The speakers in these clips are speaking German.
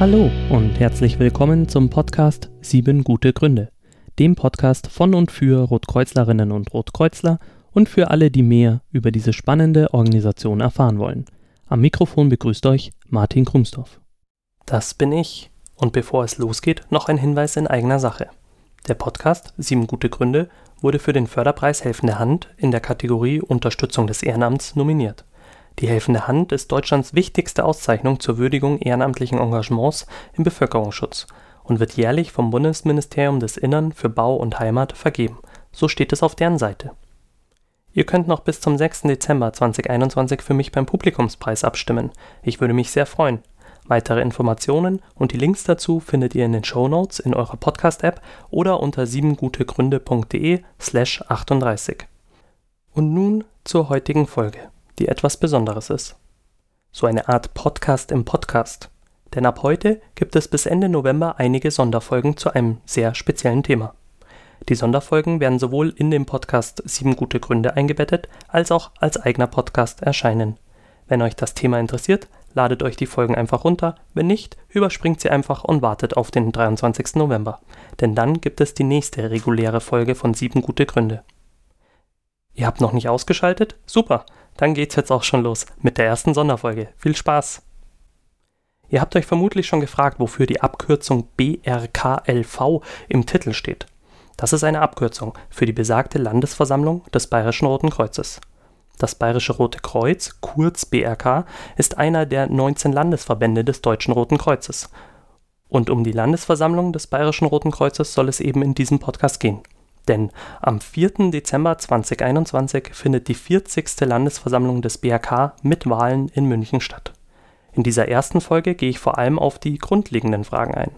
Hallo und herzlich willkommen zum Podcast Sieben gute Gründe, dem Podcast von und für Rotkreuzlerinnen und Rotkreuzler und für alle, die mehr über diese spannende Organisation erfahren wollen. Am Mikrofon begrüßt euch Martin Krumsdorf. Das bin ich. Und bevor es losgeht, noch ein Hinweis in eigener Sache. Der Podcast Sieben gute Gründe wurde für den Förderpreis Helfende Hand in der Kategorie Unterstützung des Ehrenamts nominiert. Die Helfende Hand ist Deutschlands wichtigste Auszeichnung zur Würdigung ehrenamtlichen Engagements im Bevölkerungsschutz und wird jährlich vom Bundesministerium des Innern für Bau und Heimat vergeben. So steht es auf deren Seite. Ihr könnt noch bis zum 6. Dezember 2021 für mich beim Publikumspreis abstimmen. Ich würde mich sehr freuen. Weitere Informationen und die Links dazu findet ihr in den Show Notes in eurer Podcast-App oder unter siebengutegründe.de slash 38. Und nun zur heutigen Folge, die etwas Besonderes ist. So eine Art Podcast im Podcast. Denn ab heute gibt es bis Ende November einige Sonderfolgen zu einem sehr speziellen Thema. Die Sonderfolgen werden sowohl in dem Podcast Sieben gute Gründe eingebettet, als auch als eigener Podcast erscheinen. Wenn euch das Thema interessiert, ladet euch die Folgen einfach runter, wenn nicht, überspringt sie einfach und wartet auf den 23. November. Denn dann gibt es die nächste reguläre Folge von Sieben gute Gründe. Ihr habt noch nicht ausgeschaltet? Super, dann geht's jetzt auch schon los mit der ersten Sonderfolge. Viel Spaß! Ihr habt euch vermutlich schon gefragt, wofür die Abkürzung BRKLV im Titel steht. Das ist eine Abkürzung für die besagte Landesversammlung des Bayerischen Roten Kreuzes. Das Bayerische Rote Kreuz, kurz BRK, ist einer der 19 Landesverbände des Deutschen Roten Kreuzes. Und um die Landesversammlung des Bayerischen Roten Kreuzes soll es eben in diesem Podcast gehen. Denn am 4. Dezember 2021 findet die 40. Landesversammlung des BRK mit Wahlen in München statt. In dieser ersten Folge gehe ich vor allem auf die grundlegenden Fragen ein.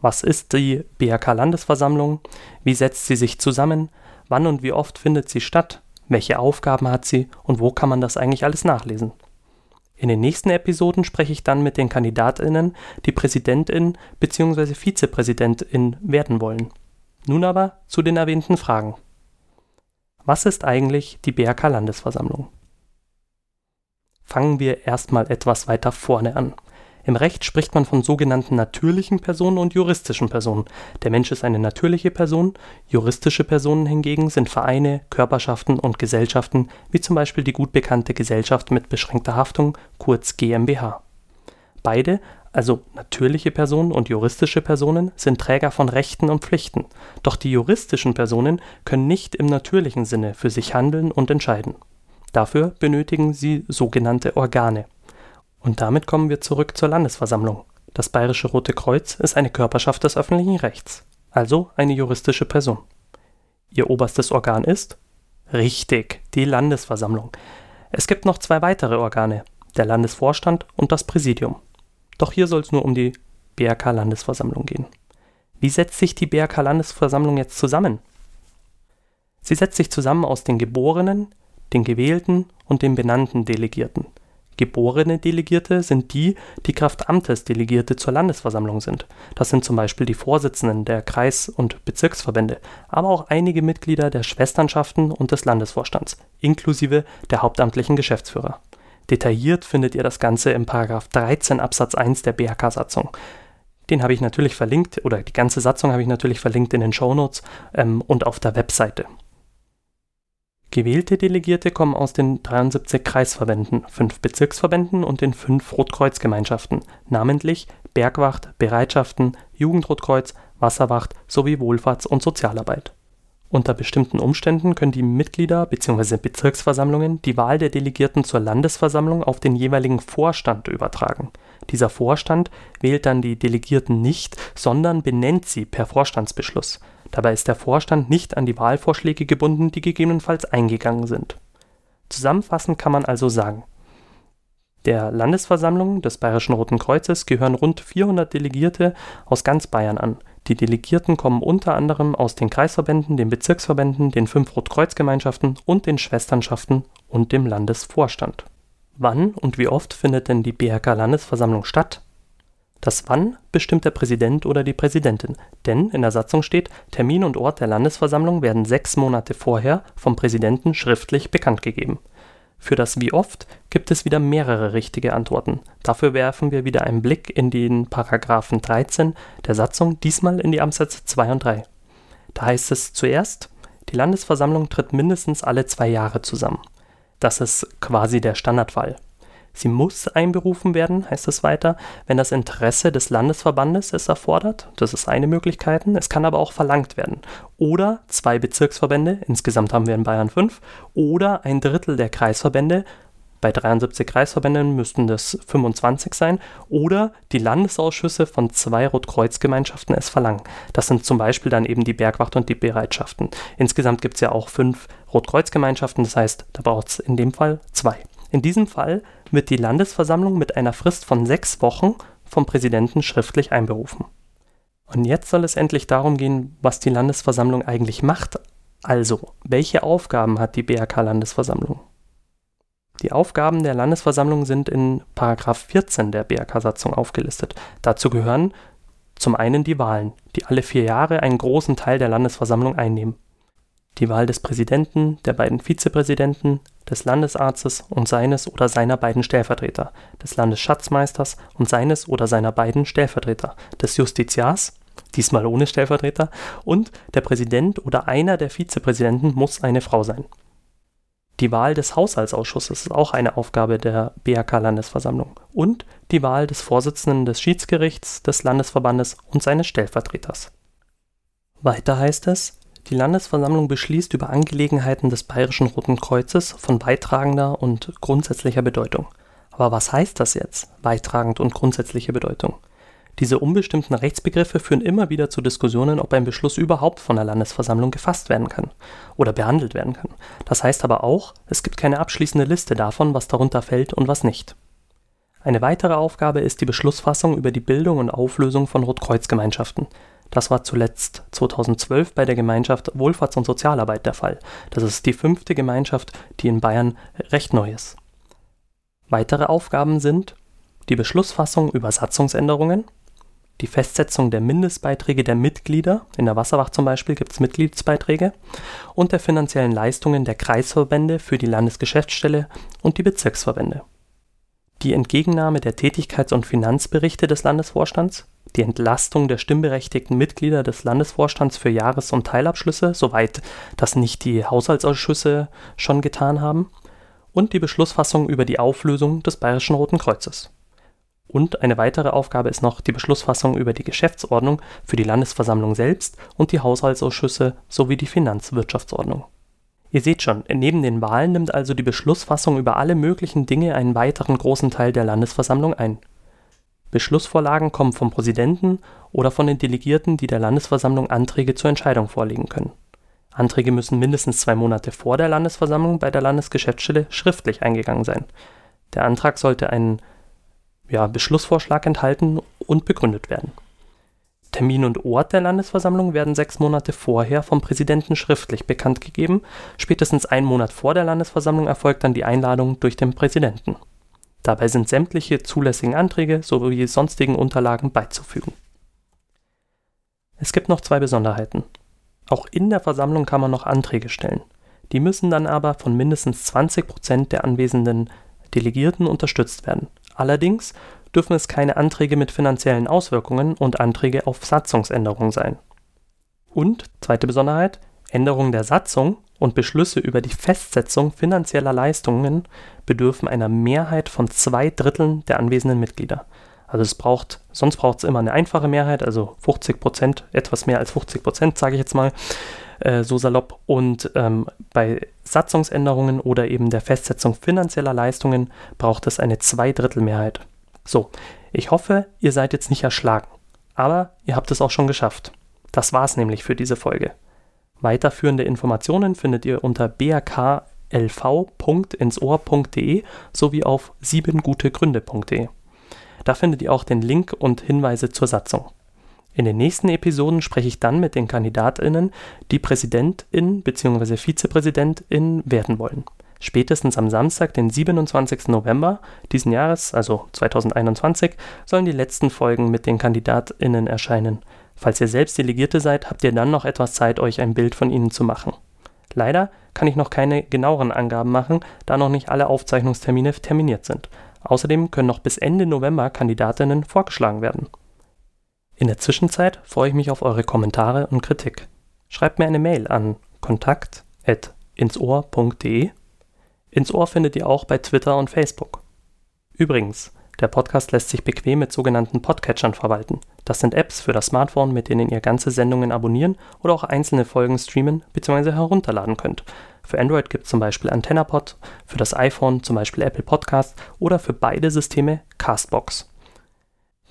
Was ist die BRK-Landesversammlung? Wie setzt sie sich zusammen? Wann und wie oft findet sie statt? Welche Aufgaben hat sie und wo kann man das eigentlich alles nachlesen? In den nächsten Episoden spreche ich dann mit den KandidatInnen, die Präsidentin bzw. Vizepräsidentin werden wollen. Nun aber zu den erwähnten Fragen. Was ist eigentlich die BRK-Landesversammlung? Fangen wir erstmal etwas weiter vorne an. Im Recht spricht man von sogenannten natürlichen Personen und juristischen Personen. Der Mensch ist eine natürliche Person, juristische Personen hingegen sind Vereine, Körperschaften und Gesellschaften, wie zum Beispiel die gut bekannte Gesellschaft mit beschränkter Haftung, kurz GmbH. Beide, also natürliche Personen und juristische Personen, sind Träger von Rechten und Pflichten, doch die juristischen Personen können nicht im natürlichen Sinne für sich handeln und entscheiden. Dafür benötigen sie sogenannte Organe. Und damit kommen wir zurück zur Landesversammlung. Das Bayerische Rote Kreuz ist eine Körperschaft des öffentlichen Rechts, also eine juristische Person. Ihr oberstes Organ ist? Richtig, die Landesversammlung. Es gibt noch zwei weitere Organe, der Landesvorstand und das Präsidium. Doch hier soll es nur um die BRK-Landesversammlung gehen. Wie setzt sich die BRK-Landesversammlung jetzt zusammen? Sie setzt sich zusammen aus den Geborenen, den Gewählten und den benannten Delegierten. Geborene Delegierte sind die, die Kraft Amtes Delegierte zur Landesversammlung sind. Das sind zum Beispiel die Vorsitzenden der Kreis- und Bezirksverbände, aber auch einige Mitglieder der Schwesternschaften und des Landesvorstands, inklusive der hauptamtlichen Geschäftsführer. Detailliert findet ihr das Ganze im 13 Absatz 1 der BHK-Satzung. Den habe ich natürlich verlinkt, oder die ganze Satzung habe ich natürlich verlinkt in den Shownotes ähm, und auf der Webseite. Gewählte Delegierte kommen aus den 73 Kreisverbänden, fünf Bezirksverbänden und den fünf Rotkreuzgemeinschaften, namentlich Bergwacht, Bereitschaften, Jugendrotkreuz, Wasserwacht sowie Wohlfahrts und Sozialarbeit. Unter bestimmten Umständen können die Mitglieder bzw. Bezirksversammlungen die Wahl der Delegierten zur Landesversammlung auf den jeweiligen Vorstand übertragen. Dieser Vorstand wählt dann die Delegierten nicht, sondern benennt sie per Vorstandsbeschluss Dabei ist der Vorstand nicht an die Wahlvorschläge gebunden, die gegebenenfalls eingegangen sind. Zusammenfassend kann man also sagen, der Landesversammlung des Bayerischen Roten Kreuzes gehören rund 400 Delegierte aus ganz Bayern an. Die Delegierten kommen unter anderem aus den Kreisverbänden, den Bezirksverbänden, den fünf Rotkreuzgemeinschaften und den Schwesternschaften und dem Landesvorstand. Wann und wie oft findet denn die BRK-Landesversammlung statt? Das Wann bestimmt der Präsident oder die Präsidentin, denn in der Satzung steht, Termin und Ort der Landesversammlung werden sechs Monate vorher vom Präsidenten schriftlich bekannt gegeben. Für das Wie oft gibt es wieder mehrere richtige Antworten. Dafür werfen wir wieder einen Blick in den Paragraphen 13 der Satzung, diesmal in die Absätze 2 und 3. Da heißt es zuerst, die Landesversammlung tritt mindestens alle zwei Jahre zusammen. Das ist quasi der Standardfall. Sie muss einberufen werden, heißt es weiter, wenn das Interesse des Landesverbandes es erfordert. Das ist eine Möglichkeit. Es kann aber auch verlangt werden. Oder zwei Bezirksverbände, insgesamt haben wir in Bayern fünf, oder ein Drittel der Kreisverbände, bei 73 Kreisverbänden müssten das 25 sein, oder die Landesausschüsse von zwei Rotkreuzgemeinschaften es verlangen. Das sind zum Beispiel dann eben die Bergwacht und die Bereitschaften. Insgesamt gibt es ja auch fünf Rotkreuzgemeinschaften, das heißt, da braucht es in dem Fall zwei. In diesem Fall wird die Landesversammlung mit einer Frist von sechs Wochen vom Präsidenten schriftlich einberufen. Und jetzt soll es endlich darum gehen, was die Landesversammlung eigentlich macht. Also, welche Aufgaben hat die BRK-Landesversammlung? Die Aufgaben der Landesversammlung sind in 14 der BRK-Satzung aufgelistet. Dazu gehören zum einen die Wahlen, die alle vier Jahre einen großen Teil der Landesversammlung einnehmen die Wahl des Präsidenten, der beiden Vizepräsidenten, des Landesarztes und seines oder seiner beiden Stellvertreter, des Landesschatzmeisters und seines oder seiner beiden Stellvertreter, des Justiziars, diesmal ohne Stellvertreter, und der Präsident oder einer der Vizepräsidenten muss eine Frau sein. Die Wahl des Haushaltsausschusses ist auch eine Aufgabe der BRK-Landesversammlung und die Wahl des Vorsitzenden des Schiedsgerichts des Landesverbandes und seines Stellvertreters. Weiter heißt es, die Landesversammlung beschließt über Angelegenheiten des Bayerischen Roten Kreuzes von beitragender und grundsätzlicher Bedeutung. Aber was heißt das jetzt, beitragend und grundsätzliche Bedeutung? Diese unbestimmten Rechtsbegriffe führen immer wieder zu Diskussionen, ob ein Beschluss überhaupt von der Landesversammlung gefasst werden kann oder behandelt werden kann. Das heißt aber auch, es gibt keine abschließende Liste davon, was darunter fällt und was nicht. Eine weitere Aufgabe ist die Beschlussfassung über die Bildung und Auflösung von Rotkreuzgemeinschaften. Das war zuletzt 2012 bei der Gemeinschaft Wohlfahrts- und Sozialarbeit der Fall. Das ist die fünfte Gemeinschaft, die in Bayern recht neu ist. Weitere Aufgaben sind die Beschlussfassung über Satzungsänderungen, die Festsetzung der Mindestbeiträge der Mitglieder, in der Wasserwacht zum Beispiel gibt es Mitgliedsbeiträge, und der finanziellen Leistungen der Kreisverbände für die Landesgeschäftsstelle und die Bezirksverbände. Die Entgegennahme der Tätigkeits- und Finanzberichte des Landesvorstands, die Entlastung der stimmberechtigten Mitglieder des Landesvorstands für Jahres- und Teilabschlüsse, soweit das nicht die Haushaltsausschüsse schon getan haben, und die Beschlussfassung über die Auflösung des Bayerischen Roten Kreuzes. Und eine weitere Aufgabe ist noch die Beschlussfassung über die Geschäftsordnung für die Landesversammlung selbst und die Haushaltsausschüsse sowie die Finanzwirtschaftsordnung. Ihr seht schon, neben den Wahlen nimmt also die Beschlussfassung über alle möglichen Dinge einen weiteren großen Teil der Landesversammlung ein. Beschlussvorlagen kommen vom Präsidenten oder von den Delegierten, die der Landesversammlung Anträge zur Entscheidung vorlegen können. Anträge müssen mindestens zwei Monate vor der Landesversammlung bei der Landesgeschäftsstelle schriftlich eingegangen sein. Der Antrag sollte einen ja, Beschlussvorschlag enthalten und begründet werden. Termin und Ort der Landesversammlung werden sechs Monate vorher vom Präsidenten schriftlich bekannt gegeben. Spätestens einen Monat vor der Landesversammlung erfolgt dann die Einladung durch den Präsidenten. Dabei sind sämtliche zulässigen Anträge sowie sonstigen Unterlagen beizufügen. Es gibt noch zwei Besonderheiten. Auch in der Versammlung kann man noch Anträge stellen. Die müssen dann aber von mindestens 20 Prozent der anwesenden Delegierten unterstützt werden. Allerdings dürfen es keine Anträge mit finanziellen Auswirkungen und Anträge auf Satzungsänderung sein. Und, zweite Besonderheit, Änderung der Satzung und Beschlüsse über die Festsetzung finanzieller Leistungen bedürfen einer Mehrheit von zwei Dritteln der anwesenden Mitglieder. Also es braucht, sonst braucht es immer eine einfache Mehrheit, also 50 Prozent, etwas mehr als 50 Prozent, sage ich jetzt mal, äh, so salopp. Und ähm, bei Satzungsänderungen oder eben der Festsetzung finanzieller Leistungen braucht es eine Zweidrittelmehrheit. So, ich hoffe, ihr seid jetzt nicht erschlagen, aber ihr habt es auch schon geschafft. Das war's nämlich für diese Folge. Weiterführende Informationen findet ihr unter brklv.insohr.de sowie auf siebengutegründe.de. Da findet ihr auch den Link und Hinweise zur Satzung. In den nächsten Episoden spreche ich dann mit den KandidatInnen, die Präsidentin bzw. Vizepräsidentin werden wollen. Spätestens am Samstag, den 27. November diesen Jahres, also 2021, sollen die letzten Folgen mit den KandidatInnen erscheinen. Falls ihr selbst Delegierte seid, habt ihr dann noch etwas Zeit, euch ein Bild von ihnen zu machen. Leider kann ich noch keine genaueren Angaben machen, da noch nicht alle Aufzeichnungstermine terminiert sind. Außerdem können noch bis Ende November Kandidatinnen vorgeschlagen werden. In der Zwischenzeit freue ich mich auf eure Kommentare und Kritik. Schreibt mir eine Mail an kontakt.insohr.de. Ins Ohr findet ihr auch bei Twitter und Facebook. Übrigens, der Podcast lässt sich bequem mit sogenannten Podcatchern verwalten. Das sind Apps für das Smartphone, mit denen ihr ganze Sendungen abonnieren oder auch einzelne Folgen streamen bzw. herunterladen könnt. Für Android gibt es zum Beispiel AntennaPod, für das iPhone zum Beispiel Apple Podcast oder für beide Systeme Castbox.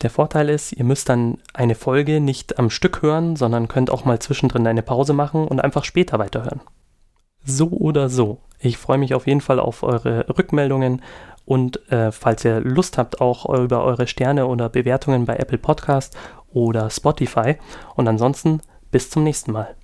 Der Vorteil ist, ihr müsst dann eine Folge nicht am Stück hören, sondern könnt auch mal zwischendrin eine Pause machen und einfach später weiterhören. So oder so, ich freue mich auf jeden Fall auf eure Rückmeldungen und äh, falls ihr Lust habt, auch über eure Sterne oder Bewertungen bei Apple Podcast oder Spotify. Und ansonsten bis zum nächsten Mal.